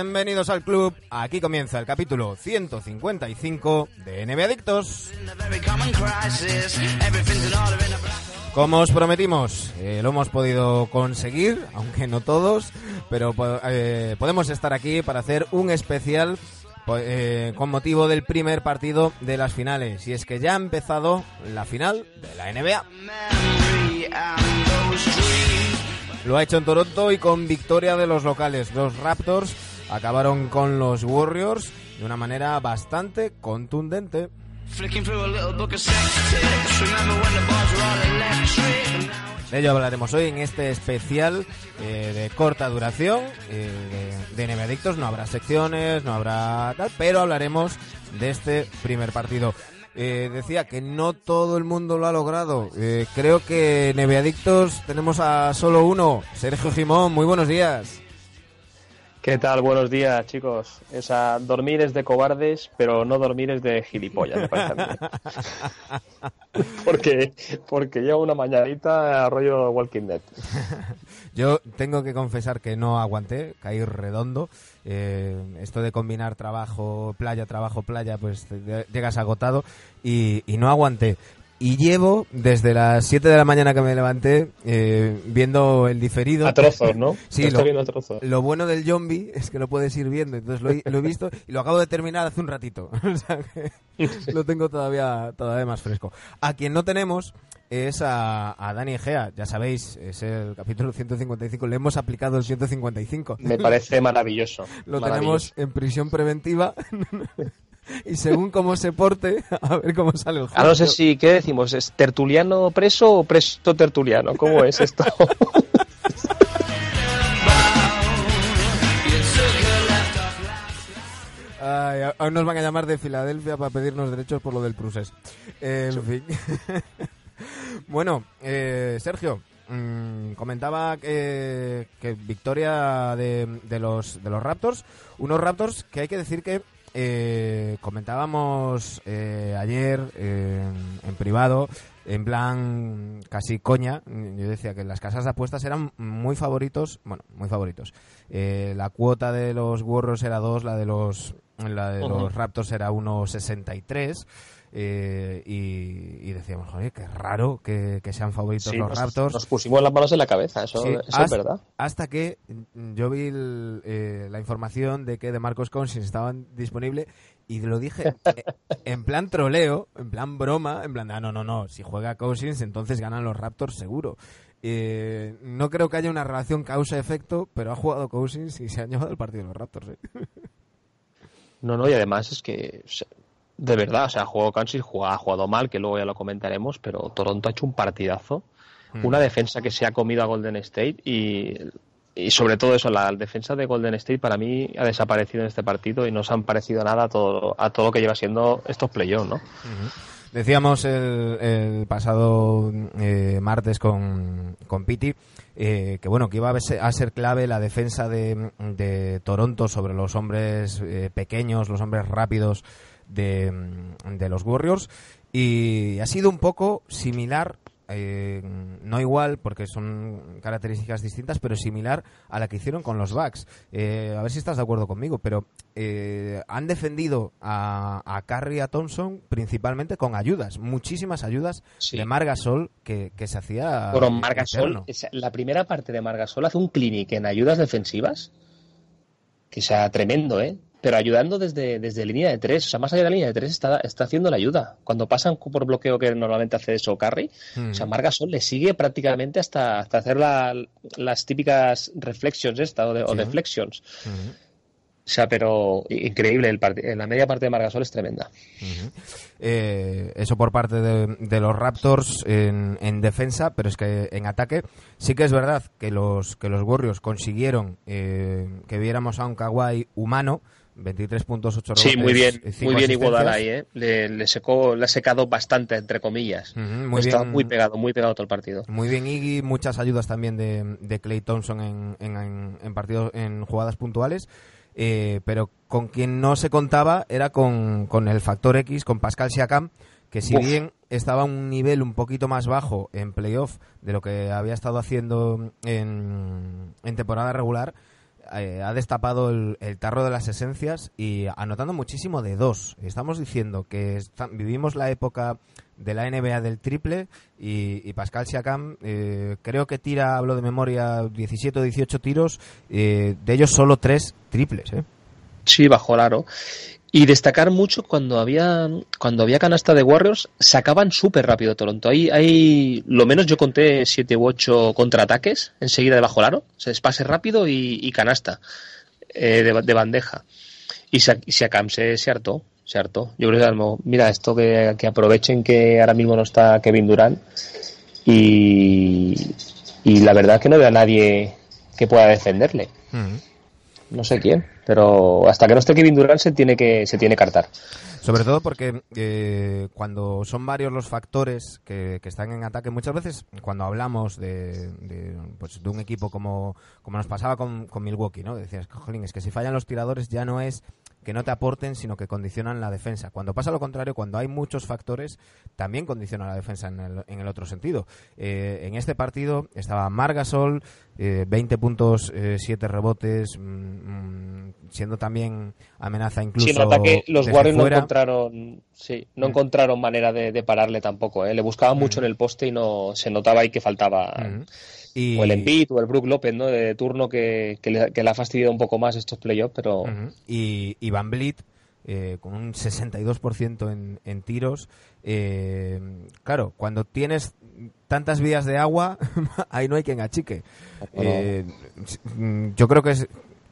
Bienvenidos al club. Aquí comienza el capítulo 155 de NBA Adictos. Como os prometimos, eh, lo hemos podido conseguir, aunque no todos, pero eh, podemos estar aquí para hacer un especial eh, con motivo del primer partido de las finales. Y es que ya ha empezado la final de la NBA. Lo ha hecho en Toronto y con victoria de los locales. Los Raptors acabaron con los Warriors de una manera bastante contundente. De ello hablaremos hoy en este especial eh, de corta duración eh, de, de Adictos. No habrá secciones, no habrá tal, pero hablaremos de este primer partido. Eh, decía que no todo el mundo lo ha logrado. Eh, creo que NBA Adictos tenemos a solo uno, Sergio Jimón. Muy buenos días. ¿Qué tal? Buenos días, chicos. Esa, dormir es de cobardes, pero no dormir es de gilipollas, me parece a mí. porque, porque llevo una mañanita rollo Walking Dead. Yo tengo que confesar que no aguanté, caí redondo. Eh, esto de combinar trabajo, playa, trabajo, playa, pues llegas agotado y, y no aguanté. Y llevo desde las 7 de la mañana que me levanté eh, viendo el diferido. A trozos, ¿no? Sí, lo, viendo a trozos. lo bueno del zombie es que lo puedes ir viendo. Entonces lo he, lo he visto y lo acabo de terminar hace un ratito. o sea que lo tengo todavía, todavía más fresco. A quien no tenemos es a, a Dani Egea. Ya sabéis, es el capítulo 155. Le hemos aplicado el 155. Me parece maravilloso. lo maravilloso. tenemos en prisión preventiva. Y según cómo se porte, a ver cómo sale el juego. Ah, no sé si, ¿qué decimos? ¿Es tertuliano preso o preso tertuliano? ¿Cómo es esto? Ay, aún nos van a llamar de Filadelfia para pedirnos derechos por lo del Prusés. Eh, en fin. bueno, eh, Sergio, mmm, comentaba que, que victoria de, de, los, de los Raptors. Unos Raptors que hay que decir que eh, comentábamos eh, ayer eh, en privado, en plan casi coña, yo decía que las casas de apuestas eran muy favoritos, bueno, muy favoritos. Eh, la cuota de los Warriors era 2, la de los la de uh -huh. los Raptors era 1.63. Eh, y, y, decíamos, joder, qué raro que, que sean favoritos sí, los nos, Raptors. Nos pusimos las manos en la cabeza, eso, sí, eso hasta, es verdad. Hasta que yo vi el, eh, la información de que de Marcos Cousins estaban disponible y lo dije en plan troleo, en plan broma, en plan, ah, no, no, no, si juega Cousins entonces ganan los Raptors seguro. Eh, no creo que haya una relación causa-efecto, pero ha jugado Cousins y se han llevado el partido de los Raptors. ¿eh? No, no, y además es que de verdad, o sea, jugado Kansas ha jugado mal, que luego ya lo comentaremos, pero Toronto ha hecho un partidazo. Mm. Una defensa que se ha comido a Golden State y, y, sobre todo eso, la defensa de Golden State para mí ha desaparecido en este partido y no se han parecido nada a todo, a todo lo que lleva siendo estos playoffs, ¿no? -huh. Decíamos el, el pasado eh, martes con, con Piti eh, que bueno que iba a ser, clave la defensa de, de, Toronto sobre los hombres eh, pequeños, los hombres rápidos de, de, los Warriors. Y ha sido un poco similar, eh, no igual porque son características distintas, pero similar a la que hicieron con los Bucks. Eh, a ver si estás de acuerdo conmigo, pero eh, han defendido a, a Curry y a Thompson principalmente con ayudas, muchísimas ayudas sí. de Margasol que, que se hacía. Bueno, Margasol, la primera parte de Margasol hace un clinic en ayudas defensivas que sea tremendo, ¿eh? Pero ayudando desde, desde línea de tres. O sea, más allá de la línea de tres está, está haciendo la ayuda. Cuando pasan por bloqueo que normalmente hace eso Carry, o sea, Margasol le sigue prácticamente hasta, hasta hacer las típicas reflections esta, o, de, o deflections. O sea, pero increíble, el la media parte de Margasol es tremenda. Eh, eso por parte de, los Raptors en, defensa, pero es que en ataque sí que es verdad que los, que los Warriors consiguieron eh, que viéramos a un Kawhi humano, 23 puntos, 8 Sí, muy bien, muy bien Iguodala ahí, ¿eh? Le, secó, le ha secado bastante, entre comillas. muy Estaba muy pegado, muy pegado todo el partido. Muy bien Iggy, muchas ayudas también de, de Clay Thompson en, en, en partidos, en jugadas puntuales. Eh, pero con quien no se contaba era con, el factor X, con Pascal Siakam, que si bien estaba a un nivel un poquito más bajo en playoff de lo que había estado haciendo en, en temporada regular, eh, ha destapado el, tarro de las esencias y anotando muchísimo de dos. Estamos diciendo que vivimos la época de la NBA del triple y, Pascal Siakam eh, creo que tira, hablo de memoria, 17 o 18 tiros, eh, de ellos solo tres triples. Sí, bajo el. Y destacar mucho cuando había cuando había canasta de Warriors, sacaban súper rápido Toronto. Ahí hay, lo menos yo conté 7 u 8 contraataques enseguida debajo del aro. O sea, es pase rápido y, canasta eh, de, bandeja. Y Siakam se, se hartó se hartó. Yo creo que, mira, esto que, aprovechen que ahora mismo no está Kevin Durant y, y la verdad que no veo a nadie que pueda defenderle. No sé quién, pero hasta que no esté Kevin Durant se tiene que se tiene que cartar. Sobre todo porque eh, cuando son varios los factores que, están en ataque, muchas veces cuando hablamos de, de, pues, de un equipo como, como nos pasaba con, con Milwaukee, ¿no? Decías, jolín, es que si fallan los tiradores ya no es que no te aporten, sino que condicionan la defensa. Cuando pasa lo contrario, cuando hay muchos factores, también condiciona la defensa en el, en el otro sentido. Eh, en este partido estaba Margasol, eh, 20 puntos, 7 eh, rebotes, mm, mm, siendo también amenaza incluso. Sí, ataque los Warriors no encontraron, sí, no mm. encontraron manera de, pararle tampoco. ¿eh? Le buscaban mucho en el poste y no se notaba ahí que faltaba. O el Embiid o el Brook López, ¿no? De turno que, le, ha fastidiado un poco más estos playoffs, pero... Y, Van Blit, eh, con un 62% en, en tiros. Eh, claro, cuando tienes tantas vías de agua, ahí no hay quien achique. Eh, yo creo que es...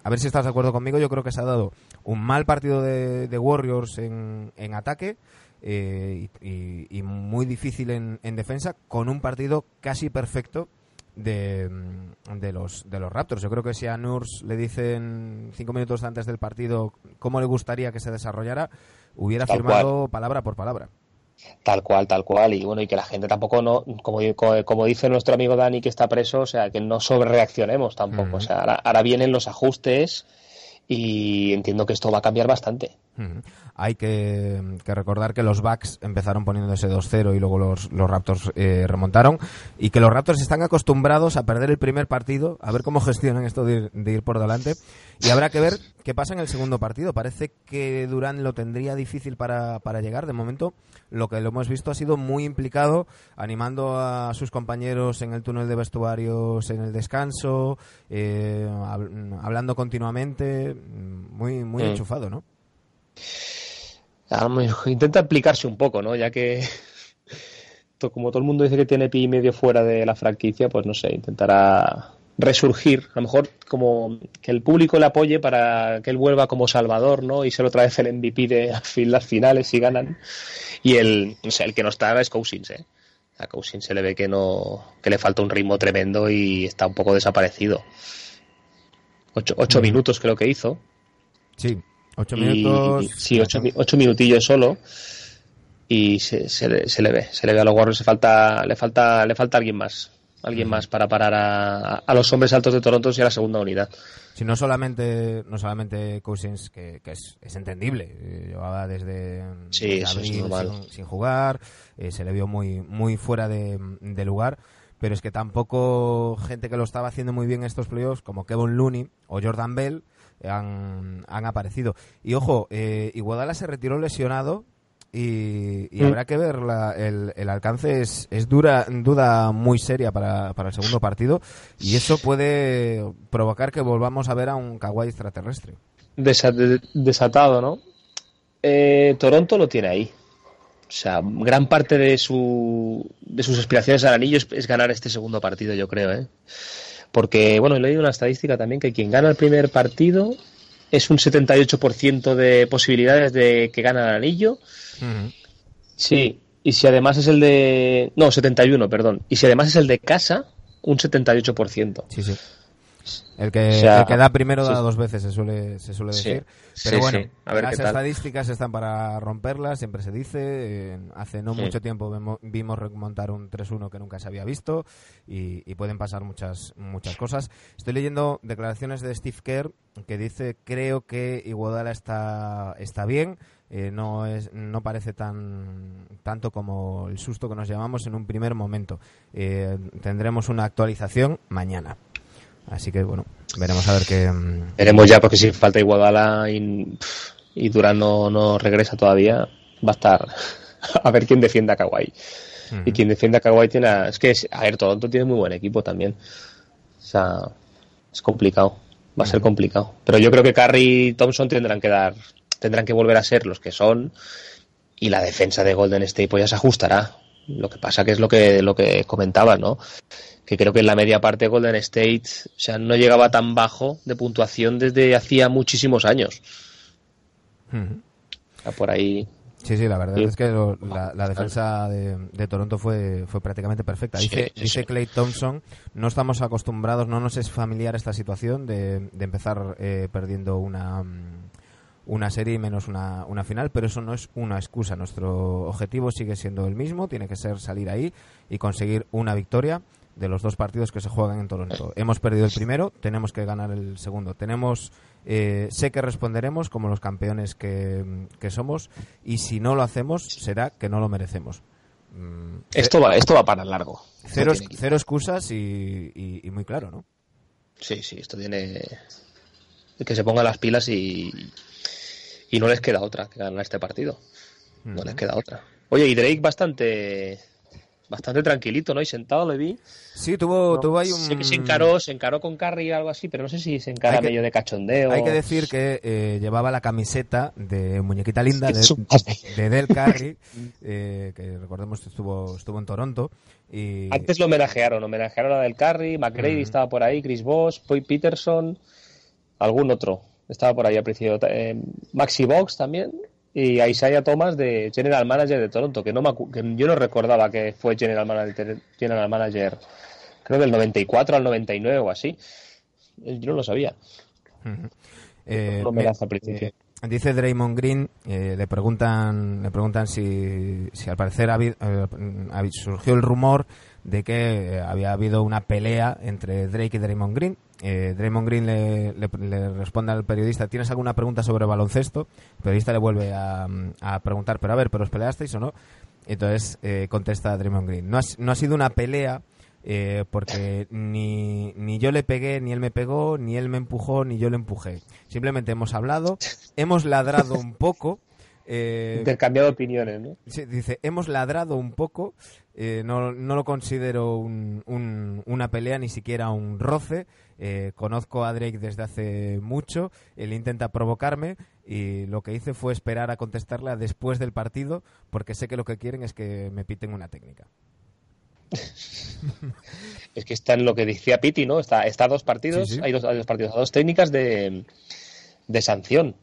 A ver si estás de acuerdo conmigo, yo creo que se ha dado un mal partido de, Warriors en, en ataque. y, muy difícil en, en, defensa, con un partido casi perfecto de, mm, de, los, de los Raptors. Yo creo que si a Nurs le dicen cinco minutos antes del partido cómo le gustaría que se desarrollara, hubiera firmado palabra por palabra. Tal cual, tal cual. Y bueno, y que la gente tampoco no, como, como dice nuestro amigo Dani que está preso, o sea, que no sobrereaccionemos tampoco. O sea, ahora, vienen los ajustes y entiendo que esto va a cambiar bastante. Hay que, recordar que los Bucks empezaron poniéndose 2-0 y luego los, los Raptors eh, remontaron y que los Raptors están acostumbrados a perder el primer partido, a ver cómo gestionan esto de ir, por delante y habrá que ver qué pasa en el segundo partido. Parece que Durán lo tendría difícil para, para llegar. De momento, lo que lo hemos visto ha sido muy implicado, animando a sus compañeros en el túnel de vestuarios, en el descanso, eh, hablando continuamente, muy, muy mm. enchufado, ¿no? Intenta explicarse un poco, ¿no? Ya que como todo el mundo dice que tiene pi medio fuera de la franquicia, pues no sé, intentará resurgir, a lo mejor como que el público le apoye para que él vuelva como Salvador, ¿no? Y se lo trae el MVP de las finales y ganan. Y el, el que no está es Cousins, ¿eh? A Cousins se le ve que no, que le falta un ritmo tremendo y está un poco desaparecido. Ocho, ocho minutos creo que hizo. Sí. Ocho minutos. sí, ocho, minutillos solo. Y se, se, le, se, le, ve, se le ve a los Warriors, le falta, le falta, le falta alguien más. Alguien más para parar a, a, los hombres altos de Toronto y a la segunda unidad. Sí, no solamente, no solamente Cousins, que, que es, es, entendible. Eh, llevaba desde, sí, abril sin, jugar, eh, se le vio muy, muy fuera de, de lugar pero es que tampoco gente que lo estaba haciendo muy bien estos playoffs, como Kevin Looney o Jordan Bell, han, han aparecido. Y ojo, eh, Iguodala se retiró lesionado y, y habrá que ver la- el, el alcance. Es, es dura, duda muy seria para, para el segundo partido y eso puede provocar que volvamos a ver a un Kawhi extraterrestre. Desa- de- desatado, ¿no? Eh, Toronto lo tiene ahí. O sea, gran parte de, su, de sus aspiraciones al anillo es, es ganar este segundo partido, yo creo, ¿eh? Porque, bueno, he leído una estadística también que quien gana el primer partido es un 78% de posibilidades de que gane el anillo. Sí, y si además es el de... No, 71, perdón. Y si además es el de casa, un 78%. Sí, sí. El que, O sea, el que da primero da sí. dos veces, se suele, se suele Sí, decir. Pero sí, bueno, sí. A ver las qué tal. estadísticas están para romperlas, siempre se dice. eh, hace no Sí. mucho tiempo vimos remontar un 3-1 que nunca se había visto y, y pueden pasar muchas, muchas cosas. Estoy leyendo declaraciones de Steve Kerr que dice, creo que Iguodala está, está bien. eh, no es no parece tan tanto como el susto que nos llevamos en un primer momento Eh, tendremos una actualización mañana Así que bueno, veremos a ver qué. mm, Veremos ya, porque si falta Iguodala y, y Durán no, no regresa todavía, va a estar a ver quién defiende a Kawhi. Y quien defiende a Kawhi tiene... a- Es que, a ver, Toronto tiene muy buen equipo también. O sea, es complicado. Va a ser complicado. Pero yo creo que Curry y Thompson tendrán que dar... Tendrán que volver a ser los que son. Y la defensa de Golden State pues ya se ajustará. Lo que pasa que es lo que, lo que comentaba, ¿no? que creo que en la media parte Golden State, o sea, no llegaba tan bajo de puntuación desde hacía muchísimos años. Ujú. O sea, por ahí. Sí, sí, la verdad Sí. es que lo- la, la defensa de, de Toronto fue, fue prácticamente perfecta. Dice, sí, dice. Clay Thompson, no estamos acostumbrados, no nos es familiar esta situación de, de empezar eh, perdiendo una, mm, una serie y menos una, una final, pero eso no es una excusa. Nuestro objetivo sigue siendo el mismo, tiene que ser salir ahí y conseguir una victoria de los dos partidos que se juegan en Toronto. Hemos perdido el primero, tenemos que ganar el segundo. Tenemos, eh, sé que responderemos como los campeones que, que somos y si no lo hacemos será que no lo merecemos. Mm, Esto va, esto va para largo. Cero, cero excusas y, y- y muy claro, ¿no? Sí, sí, esto tiene. Que se pongan las pilas y. Y no les queda otra que ganar este partido. No les queda otra. Oye, y Drake bastante. Bastante tranquilito, ¿no? Y sentado le vi. Sí, tuvo, No, tuvo ahí un... Sé que se encaró, se encaró con Curry o algo así, pero no sé si se encara que- medio de cachondeo. Hay que decir que eh, llevaba la camiseta de muñequita linda de, Del Curry, eh, que recordemos estuvo, estuvo en Toronto. Y, Antes lo homenajearon, homenajearon a Del Curry, McGrady Mm. estaba por ahí, Chris Bosh, Poy Peterson, algún otro estaba por ahí al principio. eh, Maxi Box también y a Isaiah Thomas de General Manager de Toronto, que no me acu- que yo no recordaba que fue General Manager, General Manager creo del 94 al 99 o así. Eh, Yo no lo sabía. eh, Un homenaje al principio. eh, dice Draymond Green, eh, le preguntan, le preguntan si, si al parecer ha eh, surgió el rumor de que eh, había habido una pelea entre Drake y Draymond Green. Eh, Draymond Green le, responde al periodista, ¿tienes alguna pregunta sobre baloncesto? El periodista le vuelve a, a preguntar, pero a ver, ¿pero os peleasteis o no? Entonces eh, contesta Draymond Green, no ha sido una pelea eh, porque ni, ni yo le pegué, ni él me pegó, ni él me empujó, ni yo le empujé. Simplemente hemos hablado, hemos ladrado un poco. eh, Intercambiado opiniones, ¿no? Sí, dice, hemos ladrado un poco, eh, no, no lo considero un- un- una pelea, ni siquiera un roce. eh, conozco a Drake desde hace mucho, él intenta provocarme y lo que hice fue esperar a contestarle a después del partido porque sé que lo que quieren es que me piten una técnica. Es que está en lo que decía Piti, ¿no? Está, está a dos partidos, Sí, sí. Hay, dos, hay dos partidos, a dos técnicas de, de sanción.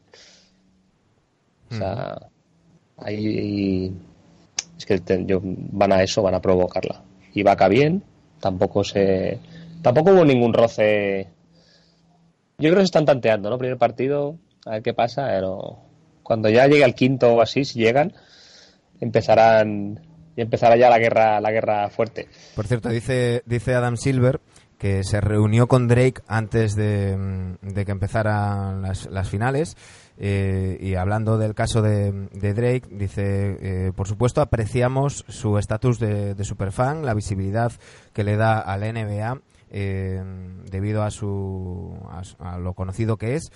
O sea, es que te- yo- van a eso, van a provocarla. Y Vaca bien, tampoco se tampoco hubo ningún roce. Yo creo que se están tanteando, ¿no? Primer partido, a ver qué pasa, pero cuando ya llegue al quinto o así, si llegan, empezarán y empezará ya la guerra, la guerra fuerte. Por cierto, dice, dice Adam Silver que se reunió con Drake antes de, mm, que empezaran las, finales eh, y hablando del caso de, de Drake, dice, eh, por supuesto apreciamos su estatus de, superfan, la visibilidad que le da a la NBA eh, debido a, su, a, a lo conocido que es.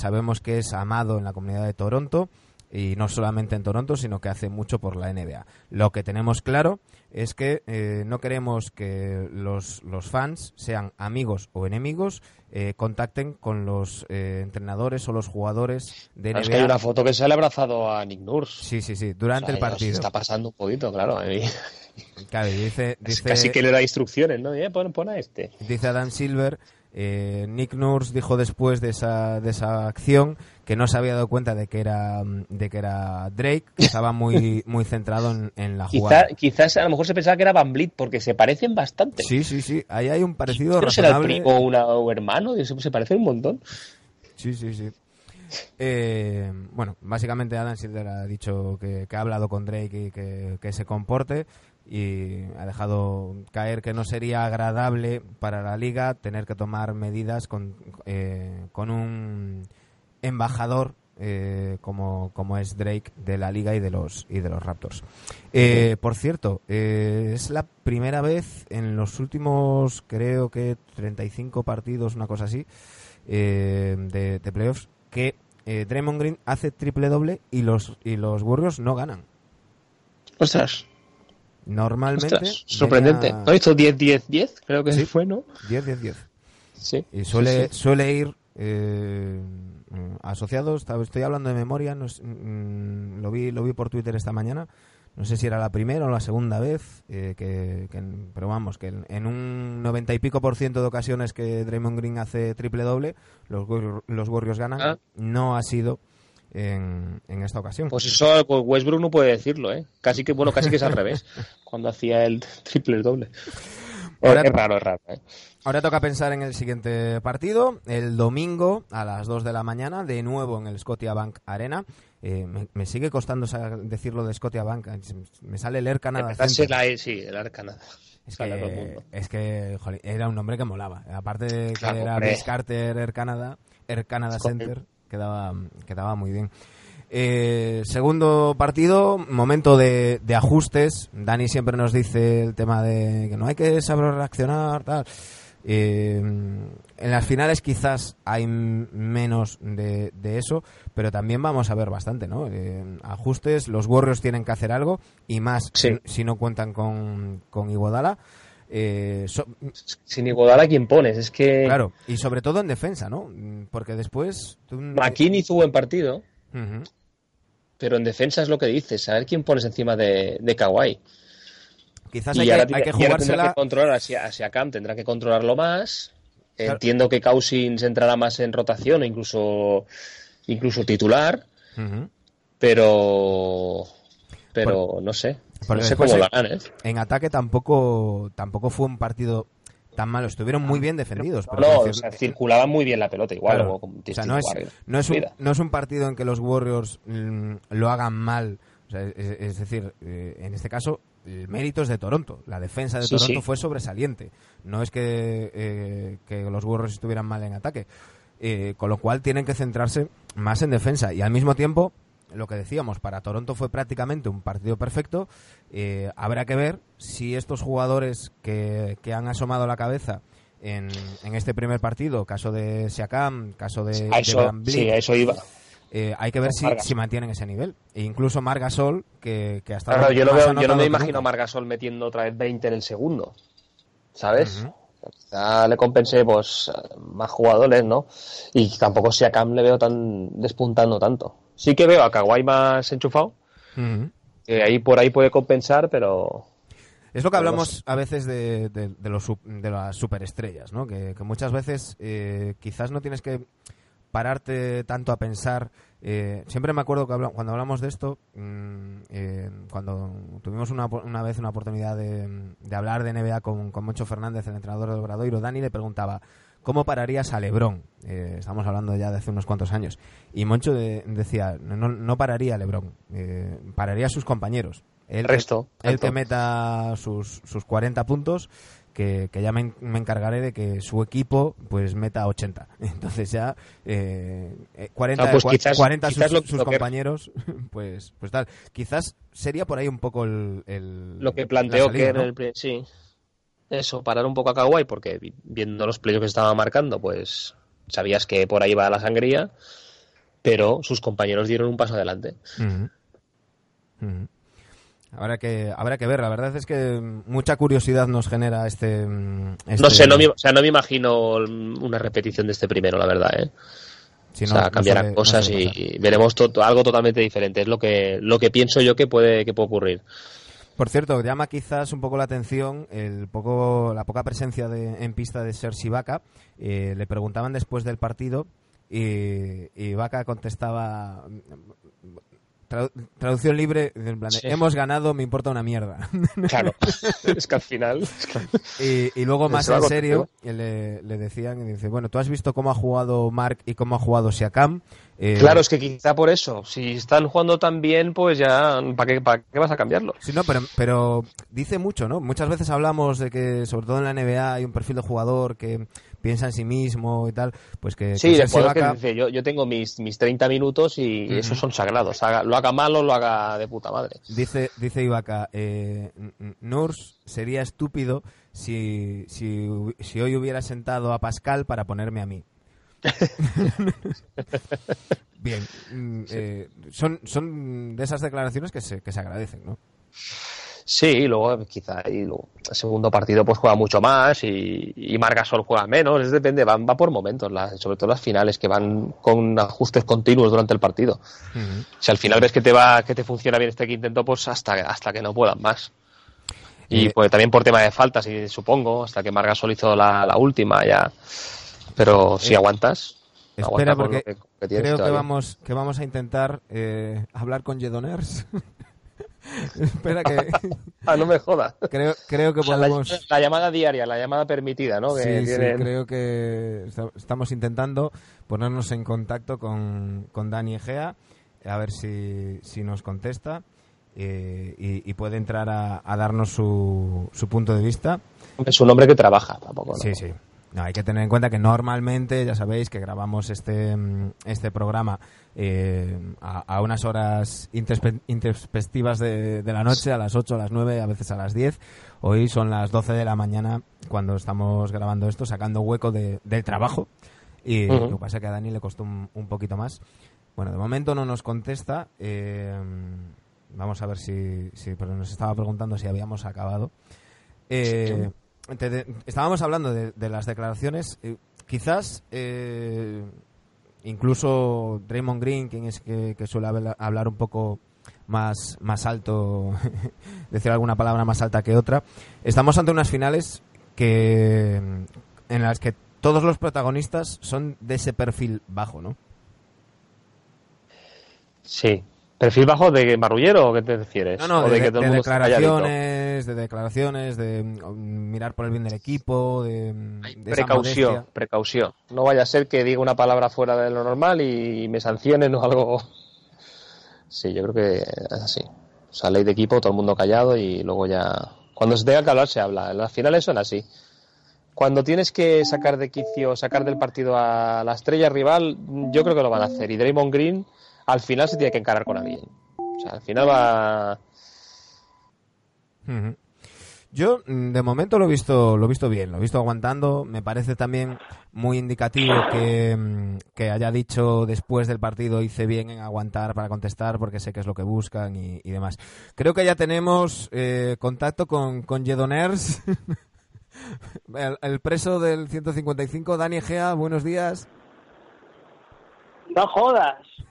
Sabemos que es amado en la comunidad de Toronto. Y no solamente en Toronto, sino que hace mucho por la NBA. Lo que tenemos claro es que eh, no queremos que los, los fans, sean amigos o enemigos, eh, contacten con los eh, entrenadores o los jugadores de NBA. Es que hay una foto que se le ha abrazado a Nick Nurse. Sí, sí, sí, durante O sea, el ya se partido. está pasando un poquito, claro. ahí. Claro, y dice, dice, Casi que le da instrucciones, ¿no? Eh, pon, pon a este. dice Adam Silver, eh, Nick Nurse dijo después de esa, de esa acción que no se había dado cuenta de que era, de que era Drake, que estaba muy, muy centrado en, en la jugada. Quizá, quizás a lo mejor se pensaba que era Van Vliet porque se parecen bastante. Sí, sí, sí, ahí hay un parecido Pero será el primo una, o hermano, se, se parecen un montón. Sí, sí, sí. Eh, bueno, básicamente Adam Silver ha dicho que, que ha hablado con Drake y que, que se comporte y ha dejado caer que no sería agradable para la liga tener que tomar medidas con, eh, con un embajador eh, como, como es Drake de la liga y de los y de los Raptors. Eh, por cierto, eh, es la primera vez en los últimos creo que 35 partidos, una cosa así, eh, de, de playoffs que Draymond Green hace triple doble y los y los Warriors no ganan. Ostras, Normalmente ostras, sorprendente. venía ¿No hizo 10-10-10? Creo que Sí. fue, ¿no? 10-10-10. Sí. Y suele, Sí, sí. suele ir eh, asociados, estoy hablando de memoria, no sé, mm, lo, vi, lo vi por Twitter esta mañana, no sé si era la primera o la segunda vez, eh, que, que- pero vamos, que en, un noventa y pico por ciento de ocasiones que Draymond Green hace triple doble, los, los Warriors ganan, Ah. no ha sido en, en esta ocasión. Pues eso pues Westbrook no puede decirlo, ¿eh? Casi que, bueno, casi que es al revés. Cuando hacía el triple doble. Ahora- es raro, es raro. ¿eh? Ahora toca pensar en el siguiente partido, el domingo a las 2 de la mañana, de nuevo en el Scotiabank Arena. Eh, me, me sigue costando decirlo de Scotiabank, eh, me sale el Air Canada la E, sí, el Arcana. Es Sale a todo el que, mundo. es que era un nombre que molaba. Aparte de que Claro, era. Vince Carter, Air Canada, Air Canada Scott- Center, quedaba, quedaba muy bien. Eh, segundo partido, momento de, de ajustes. Dani siempre nos dice el tema de que no hay que saber reaccionar, tal. Eh, en las finales quizás hay menos de, de eso, pero también vamos a ver bastante, ¿no? Eh, ajustes, los Warriors tienen que hacer algo y más Sí. si, si no cuentan con, con Iguodala. Eh, so- Sin Iguodala, ¿quién pones? Es que claro, y sobre todo en defensa, ¿no? Mm, Porque después... tú- McKinney hizo buen partido, pero en defensa es lo que dices. A ver quién pones encima de, de Kawhi. Quizás hay que, hay que tendrá que controlar hacia, hacia Cam, tendrá que controlarlo más. Claro. Entiendo que Cousins entrará más en rotación, incluso, incluso titular, pero pero no sé. Porque no sé después cómo hay- lo harán, ¿eh? En ataque tampoco tampoco fue un partido tan malo. Estuvieron muy bien defendidos. pero No, o sea, circulaba muy bien la pelota, igual. Claro. O sea, no es, no, es un, Mira. no es un partido en que los Warriors mm, lo hagan mal. O sea, es, es decir, eh, en este caso, el mérito es de Toronto. La defensa de Sí, Toronto sí. fue sobresaliente. No es que, eh, que los Warriors estuvieran mal en ataque. Eh, con lo cual tienen que centrarse más en defensa. Y al mismo tiempo, lo que decíamos, para Toronto fue prácticamente un partido perfecto. Eh, habrá que ver si estos jugadores que, que han asomado la cabeza en, en este primer partido, caso de Siakam, caso de, A de eso, Van Vliet, sí, a eso iba. eh, hay que ver si, si mantienen ese nivel. E incluso Margasol, que, que hasta Claro, yo, lo veo- yo no me imagino a Margasol metiendo otra vez 20 en el segundo. ¿Sabes? Ujú. Quizá le compense pues, más jugadores, ¿no? Y tampoco si a Cam le veo tan despuntando tanto. Sí que veo a Kawhi más enchufado, que ahí por ahí puede compensar, pero Es lo que hablamos a veces de, de- de los, de las superestrellas, ¿no? Que, que muchas veces eh, quizás no tienes que pararte tanto a pensar. eh, siempre me acuerdo que habla- cuando hablamos de esto, mm, eh, cuando tuvimos una, una vez una oportunidad de, de hablar de NBA con, con Moncho Fernández, el entrenador del Obradoiro, Dani le preguntaba, ¿cómo pararías a Lebron? Eh, estamos hablando ya de hace unos cuantos años. Y Moncho de- decía, no, no pararía a Lebron, eh, pararía a sus compañeros. Él, el resto. el que meta sus, sus 40 puntos, que, que ya me, en- me encargaré de que su equipo pues meta 80. Entonces ya eh, eh, 40, Ah, pues cua- quizás- 40 quizás sus, lo- sus lo que- compañeros, pues, pues tal. Quizás sería por ahí un poco el... el- Lo que la planteó salida, que en ¿no? el sí. Eso, parar un poco a Kawhi, porque vi- viendo los playos que estaba marcando, pues sabías que por ahí va la sangría. pero sus compañeros dieron un paso adelante. Habrá que, habrá que ver. La verdad es que mucha curiosidad nos genera este. este No sé, no me, o sea, no me imagino una repetición de este primero, la verdad. ¿eh? Si o no- sea, cambiarán no cosas y, veremos to- algo totalmente diferente. Es lo que, lo que pienso yo que puede, que puede ocurrir. Por cierto, llama quizás un poco la atención el poco, la poca presencia de- en pista de Sergi Vaca. Eh, le preguntaban después del partido y, y Vaca contestaba. Tradu- traducción libre, en plan de, Sí. hemos ganado, me importa una mierda. Claro, es que al final. Y, y luego, más en serio, le, le decían, y dice, bueno, tú has visto cómo ha jugado Mark y cómo ha jugado Siakam. Eh, Claro, es que quizá por eso. Si están jugando tan bien, pues ya, ¿para qué, para qué vas a cambiarlo? Sí, no, pero, pero dice mucho, ¿no? Muchas veces hablamos de que, sobre todo en la NBA, hay un perfil de jugador que piensa en sí mismo y tal, pues que, Sí, que jugador que dice, yo, yo tengo mis, mis 30 minutos y Ujú. esos son sagrados. Haga- lo haga malo, lo haga de puta madre. Dice, dice Ibaka, eh, N- N- Nurs sería estúpido si, si, si hoy hubiera sentado a Pascal para ponerme a mí. Bien, mm, eh, son, son de esas declaraciones que se, que se agradecen, ¿no? Sí, y luego quizá y luego, el segundo partido pues juega mucho más y, y Margasol juega menos, es depende, va, va por momentos, las- sobre todo las finales que van con ajustes continuos durante el partido. Si al final ves que te va, que te funciona bien este quinteto, pues hasta, hasta que no puedan más. Y Eh, pues también por tema de faltas, y supongo, hasta que Margasol hizo la, la última ya. Pero si aguantas, Espera, aguanta porque lo que, que tienes creo que vamos, que vamos a intentar eh, hablar con Jedoners. Espera que Ah, no me jodas. creo, creo que O sea, la, podemos... la llamada diaria, la llamada permitida, ¿no? Que Sí, sí, creo que esta- estamos intentando ponernos en contacto con, con Dani Egea, a ver si, si nos contesta eh, y, y puede entrar a, a darnos su, su punto de vista. Es un hombre que trabaja, tampoco. ¿no? Sí, sí. No, hay que tener en cuenta que normalmente, ya sabéis, que grabamos este, mm, este programa eh, a, a unas horas introspe- introspectivas de, de la noche, a las 8, a las 9, a veces a las 10. Hoy son las 12 de la mañana cuando estamos grabando esto, sacando hueco de- del trabajo. Y lo que pasa es que a Dani le costó un, un poquito más. Bueno, de momento no nos contesta. eh, vamos a ver si, si... Pero nos estaba preguntando si habíamos acabado. Eh, estábamos hablando de, las declaraciones. eh, quizás eh, incluso Draymond Green, quien es que, que suele habla- hablar un poco más, más alto, decir alguna palabra más alta que otra, estamos ante unas finales que en las que todos los protagonistas son de ese perfil bajo, ¿no? Sí. ¿Perfil bajo de marrullero o qué te refieres? No, no, ¿O de, que todo de el mundo esté calladito? declaraciones, de declaraciones, de mm, mirar por el bien del equipo, de, mm, de Precaución, precaución. No vaya a ser que diga una palabra fuera de lo normal y me sancionen o algo. Sí, yo creo que es así. O sea, ley de equipo, todo el mundo callado y luego ya. Cuando se tenga que hablar, se habla. Las finales son así. Cuando tienes que sacar de quicio, sacar del partido a la estrella rival, yo creo que lo van a hacer. Y Draymond Green al final se tiene que encarar con alguien. O sea, al final va. Yo mm, de momento lo he visto, lo he visto bien, lo he visto aguantando. Me parece también muy indicativo que, mm, que haya dicho después del partido hice bien en aguantar para contestar porque sé que es lo que buscan y, demás. Creo que ya tenemos eh, contacto con, con Jedoners, el, el preso del 155, Dani Egea, buenos días. No jodas.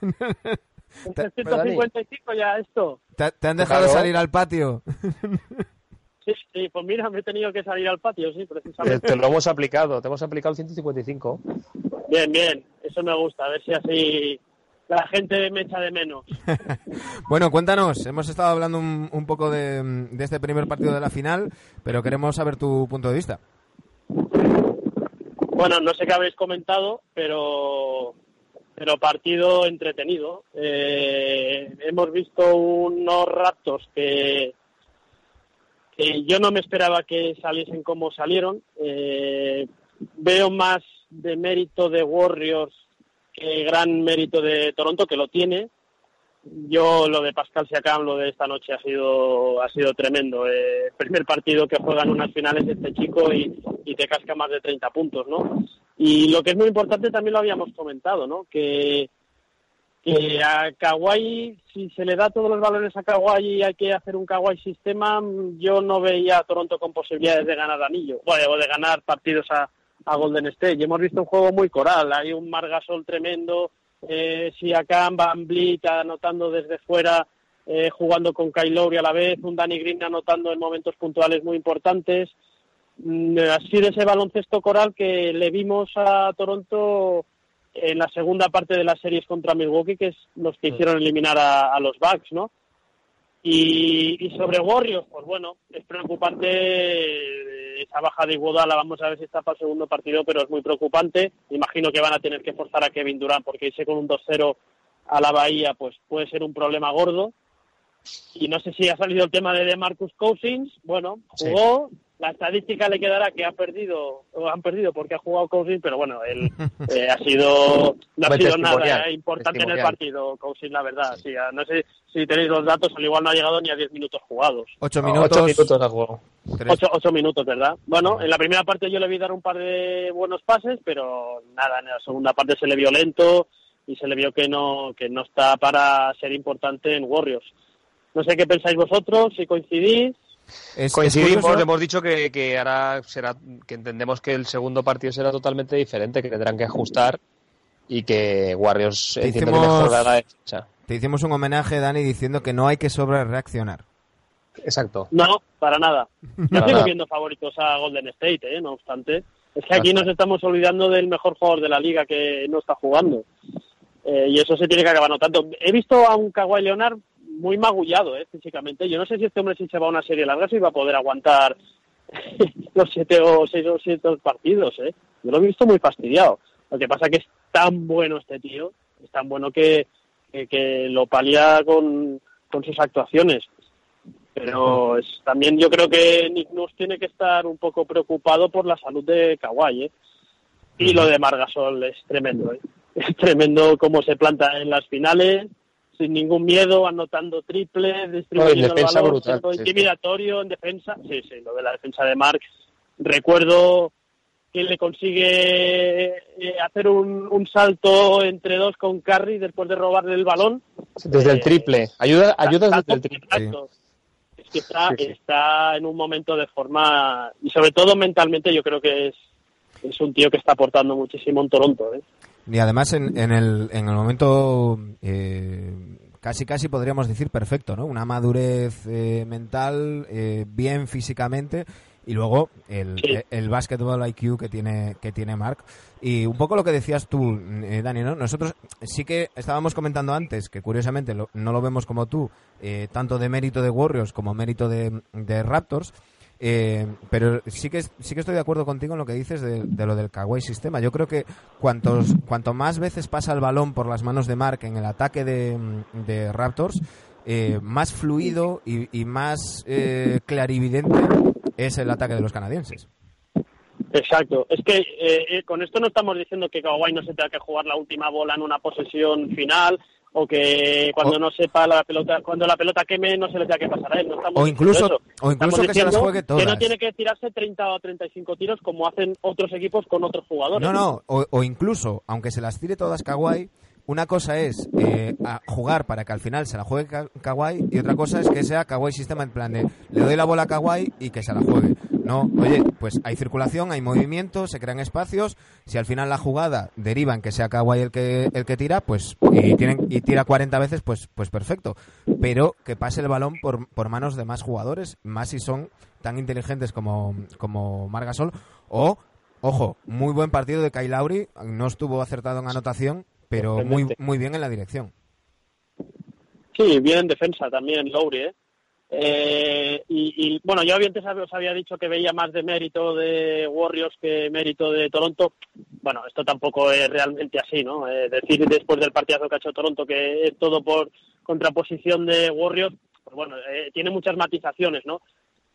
Te- Es el 155 ya esto. ¿Te, te han dejado Claro. salir al patio? Sí, sí, pues mira, me he tenido que salir al patio, sí, Te, precisamente. te lo hemos aplicado, te hemos aplicado el 155. Bien, bien, eso me gusta, a ver si así la gente me echa de menos. Bueno, cuéntanos, hemos estado hablando un, un poco de, de este primer partido de la final, pero queremos saber tu punto de vista. Bueno, no sé qué habéis comentado, pero pero partido entretenido. Eh, hemos visto unos raptos que, que yo no me esperaba que saliesen como salieron. Eh, veo más de mérito de Warriors que gran mérito de Toronto, que lo tiene. Yo lo de Pascal Siakam, lo de esta noche ha sido ha sido tremendo. Eh, primer partido que juegan unas finales este chico y, y te casca más de 30 puntos, ¿no? Y lo que es muy importante también lo habíamos comentado, ¿no? Que, que a Kawhi, si se le da todos los valores a Kawhi y hay que hacer un Kawhi sistema, yo no veía a Toronto con posibilidades de ganar anillo, o de ganar partidos a, Golden State. Y hemos visto un juego muy coral, hay un Margasol tremendo, eh, Siakam, Van Vliet anotando desde fuera, eh, jugando con Kyle a la vez, un Danny Green anotando en momentos puntuales muy importantes. Mm, ha sido ese baloncesto coral que le vimos a Toronto en la segunda parte de las series contra Milwaukee, que es los que hicieron eliminar a, los Bucks, ¿no? Y, sobre Warriors, pues bueno, es preocupante esa baja de Iguodala, vamos a ver si está para el segundo partido, pero es muy preocupante. Imagino que van a tener que forzar a Kevin Durant, porque irse con un 2-0 a la Bahía, pues puede ser un problema gordo. Y no sé si ha salido el tema de DeMarcus Cousins, bueno, jugó, la estadística le quedará que ha perdido o han perdido porque ha jugado Cousins, pero bueno, él eh, ha sido no ha sido nada importante en el partido Cousins, la verdad. Sí, no sé si tenéis los datos, al igual no ha llegado ni a 10 minutos jugados. 8 minutos. 8 minutos ha jugado. 8, minutos, ¿verdad? Bueno, en la primera parte yo le vi dar un par de buenos pases, pero nada, en la segunda parte se le vio lento y se le vio que no que no está para ser importante en Warriors. No sé qué pensáis vosotros, si coincidís. Coincidimos, hemos dicho que, que ahora será, que entendemos que el segundo partido será totalmente diferente, que tendrán que ajustar y que Warriors te hicimos, la Te hicimos un homenaje, Dani, diciendo que no hay que sobre reaccionar. Exacto. No, para nada. Yo sigo viendo favoritos a Golden State, ¿eh? no obstante. Es que aquí nos estamos olvidando del mejor jugador de la liga que no está jugando. Eh, y eso se tiene que acabar notando. He visto a un Kawhi Leonard muy magullado ¿eh? físicamente. Yo no sé si este hombre si se va a una serie larga si va a poder aguantar los siete o seis o siete partidos. ¿eh? Yo lo he visto muy fastidiado. Lo que pasa es que es tan bueno este tío, es tan bueno que, que, lo palía con, con sus actuaciones. Pero es, también yo creo que Nick Nurse tiene que estar un poco preocupado por la salud de Kawhi. ¿eh? Y lo de Margasol es tremendo. ¿eh? Es tremendo cómo se planta en las finales sin ningún miedo, anotando triple, distribuyendo el balón, intimidatorio en defensa. Sí, sí, lo de la defensa de Marx. Recuerdo que le consigue eh, hacer un, salto entre dos con Curry después de robarle el balón. Desde el eh, triple. Ayuda, ayuda desde el triple. Es que está, está en un momento de forma, y sobre todo mentalmente yo creo que es, es un tío que está aportando muchísimo en Toronto. ¿eh? Y además en, en, el, en el momento eh, casi casi podríamos decir perfecto, ¿no? Una madurez eh, mental, eh, bien físicamente y luego el, el, basketball IQ que tiene que tiene Mark. Y un poco lo que decías tú Dani no nosotros sí que estábamos comentando antes que curiosamente no lo vemos como tú tanto de mérito de Warriors como mérito de, de Raptors eh, pero sí que sí que estoy de acuerdo contigo en lo que dices de, lo del Kawaii sistema. Yo creo que cuantos cuanto más veces pasa el balón por las manos de Mark en el ataque de, Raptors, eh, más fluido y, más eh, clarividente es el ataque de los canadienses. Exacto. Es que con esto no estamos diciendo que Kawhi no se tenga que jugar la última bola en una posesión final o que cuando no sepa la pelota, cuando la pelota queme no se le tenga que pasar a él. No estamos o incluso, o incluso que se las juegue todas. Que no tiene que tirarse 30 o 35 tiros como hacen otros equipos con otros jugadores. No, no, o, incluso, aunque se las tire todas Kawhi, una cosa es eh, jugar para que al final se la juegue Kawhi y otra cosa es que sea Kawhi sistema en plan de le doy la bola a Kawhi y que se la juegue. No, oye, pues hay circulación, hay movimiento, se crean espacios. Si al final la jugada deriva en que sea Kawhi el que el que tira, pues y tienen y tira 40 veces, pues pues perfecto. Pero que pase el balón por, por manos de más jugadores, más si son tan inteligentes como como Margasol o ojo, muy buen partido de Kyle Lowry, no estuvo acertado en anotación, pero muy muy bien en la dirección. Sí, bien en defensa también Lowry, ¿eh? Eh, y, bueno, yo antes os había dicho que veía más de mérito de Warriors que mérito de Toronto. Bueno, esto tampoco es realmente así, ¿no? Eh, decir después del partidazo que ha hecho Toronto que es todo por contraposición de Warriors, pues bueno, eh, tiene muchas matizaciones, ¿no?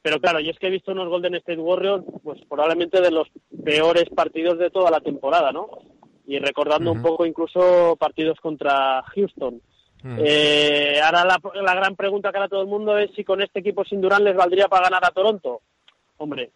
Pero claro, y es que he visto unos Golden State Warriors, pues probablemente de los peores partidos de toda la temporada, ¿no? Y recordando un poco incluso partidos contra Houston. Mm. Eh, ahora la, gran pregunta que hará todo el mundo es si con este equipo sin Durán les valdría para ganar a Toronto. Hombre,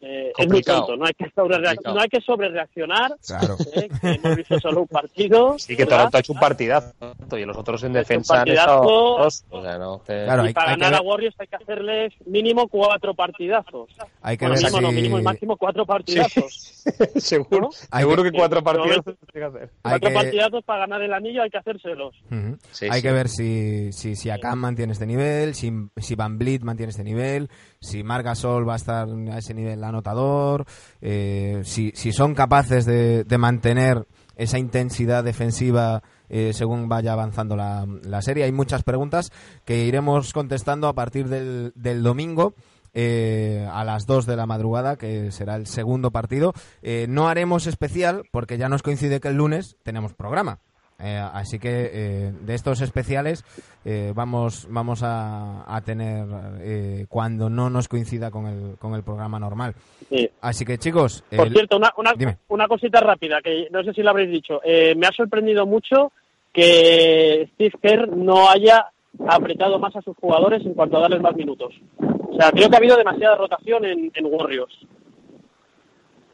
Eh, es muy tonto, no hay que sobrereaccionar, no hay que sobrereaccionar Claro. eh, que hemos visto solo un partido. Sí, que. Toronto ha hecho un partidazo y los otros en defensa han dos, O sea, no, que- Claro, y hay- para hay que ganar a ver- Warriors hay que hacerles mínimo cuatro partidazos. Hay que Bueno, ver mínimo no, si- mínimo y máximo cuatro partidazos. seguro, ¿No? Hay seguro que- que, cuatro tiene que hacer. Hay cuatro que- partidazos para ganar el anillo hay que hacérselos. Ujú. Sí, Hay sí. que ver si, si, si Akam mantiene este nivel, si, si Van Vliet mantiene este nivel, si Margasol va a estar a ese nivel anotador, eh, si, si son capaces de, de mantener esa intensidad defensiva eh, según vaya avanzando la, la serie. Hay muchas preguntas que iremos contestando a partir del, del domingo. eh, a las 2 de la madrugada, que será el segundo partido. Eh, no haremos especial porque ya nos coincide que el lunes tenemos programa. Eh, así que eh, de estos especiales eh, vamos vamos a, a tener eh, cuando no nos coincida con el, con el programa normal. Sí. Así que chicos, Por el- cierto, una, una, una cosita rápida, que no sé si lo habréis dicho. Eh, me ha sorprendido mucho que Steve Kerr no haya apretado más a sus jugadores en cuanto a darles más minutos. O sea, creo que ha habido demasiada rotación en, en Warriors.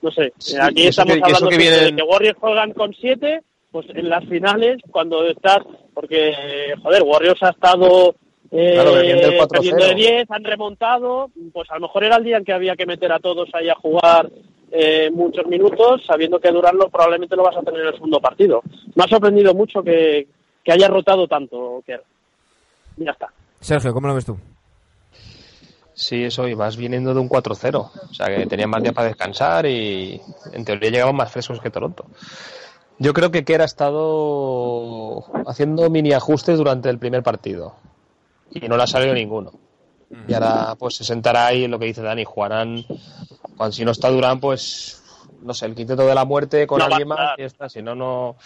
No sé, Sí, aquí estamos que- hablando que siempre vienen- de que Warriors juegan con siete, pues en las finales, cuando estás, porque, joder, Warriors ha estado eh, Claro, venían del 4-0. perdiendo de 10, han remontado, pues a lo mejor era el día en que había que meter a todos ahí a jugar eh, muchos minutos, sabiendo que Durán probablemente lo vas a tener en el segundo partido. Me ha sorprendido mucho que, que haya rotado tanto, Kerr. Ya está. Sergio, ¿cómo lo ves tú? Sí, eso, y vas viniendo de un 4-0. O sea, que tenían más días para descansar y en teoría llegaban más frescos que Toronto. Yo creo que Kerr ha estado haciendo mini ajustes durante el primer partido y no le ha salido ninguno. Y ahora pues se sentará ahí en lo que dice Dani, jugarán, cuando si no está Durán, pues no sé, el quinteto de la muerte con No alguien más y está, si no, no...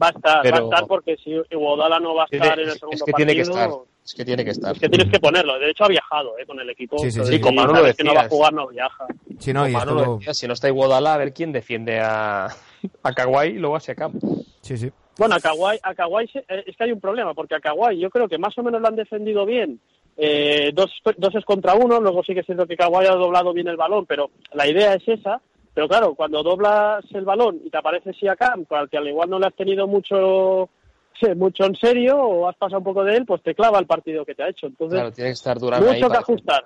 Va a estar, Pero- va a estar porque si Iguodala no va a estar en el Es, segundo que tiene que partido, estar, es que tiene que estar. es que tienes que ponerlo. De hecho, ha viajado eh, con el equipo. Sí, sí, sí. Sí, como si lo sabes que no va a jugar, no viaja. Sí, no, Como si no está Iguodala, a ver quién defiende a, a Kawhi y luego a Siakam. Sí, sí. Bueno, a Kawhi, a Kawhi se- eh, es que hay un problema, porque a Kawhi yo creo que más o menos lo han defendido bien. Eh, dos, dos es contra uno, luego sí que es cierto que Kawhi ha doblado bien el balón, pero la idea es esa. Pero claro, cuando doblas el balón y te aparece Siakam, al que al igual no le has tenido mucho mucho en serio o has pasado un poco de él, pues te clava el partido que te ha hecho. Entonces, Claro, tiene que estar ahí mucho que ajustar,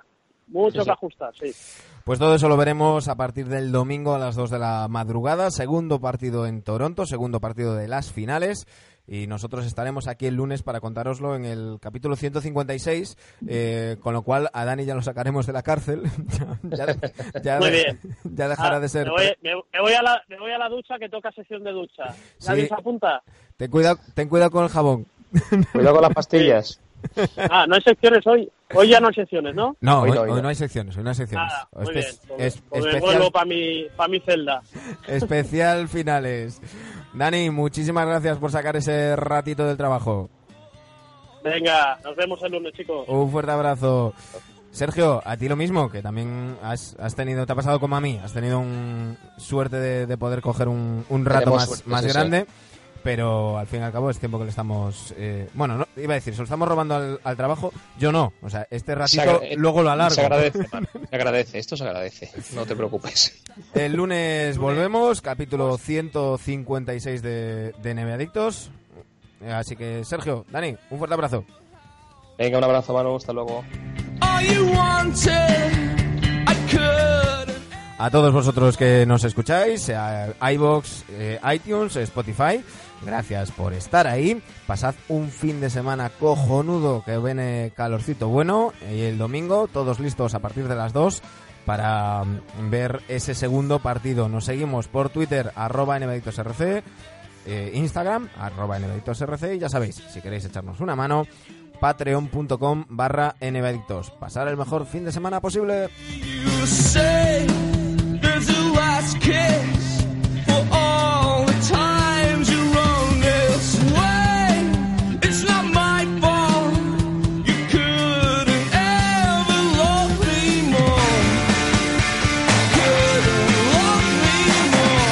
mucho Sí, que ajustar, sí. Pues todo eso lo veremos a partir del domingo a las 2 de la madrugada. Segundo partido en Toronto, segundo partido de las finales. Y nosotros estaremos aquí el lunes para contároslo en el capítulo 156, eh, con lo cual a Dani ya lo sacaremos de la cárcel. ya, ya- ya Muy bien. ya dejará Ah, de ser. Me voy, me- me voy a la, me voy a la ducha que toca sesión de ducha. ¿Nadie Sí. se apunta? Ten cuidado, ten cuidado con el jabón. Cuidado con las pastillas. Ah, no hay secciones hoy. Hoy ya no hay secciones, ¿no? No, Hoy hoy, no, hoy hoy no. no hay secciones, hoy no hay secciones. Nada, muy Espe- bien. Pues, es- pues me especial, vuelvo para mi, pa' mi celda. especial finales. Dani, muchísimas gracias por sacar ese ratito del trabajo. Venga, nos vemos el lunes, chicos. Un fuerte abrazo. Sergio, a ti lo mismo, que también has, has tenido, te ha pasado como a mí, has tenido un suerte de, de poder coger un, un rato Tenemos más, suerte, más sí, sí. Pero al fin y al cabo es tiempo que le estamos, eh, bueno, no, iba a decir, se lo estamos robando al, al trabajo, yo no, o sea, este ratito eh, luego lo alargo. Se agradece, se agradece, esto se agradece, no te preocupes. El lunes volvemos, capítulo 156 de, de Neve Adictos, así que Sergio, Dani, un fuerte abrazo. Venga, un abrazo, Manu, hasta luego. A todos vosotros que nos escucháis, sea iBox, eh, iTunes, Spotify, gracias por estar ahí. Pasad un fin de semana cojonudo que viene calorcito bueno y el domingo todos listos a partir de las 2 para mm, ver ese segundo partido. Nos seguimos por Twitter, arroba nbadictosrc, eh, Instagram, arroba nbadictosrc y ya sabéis, si queréis echarnos una mano, patreon.com barra nbadictos. Pasar el mejor fin de semana posible.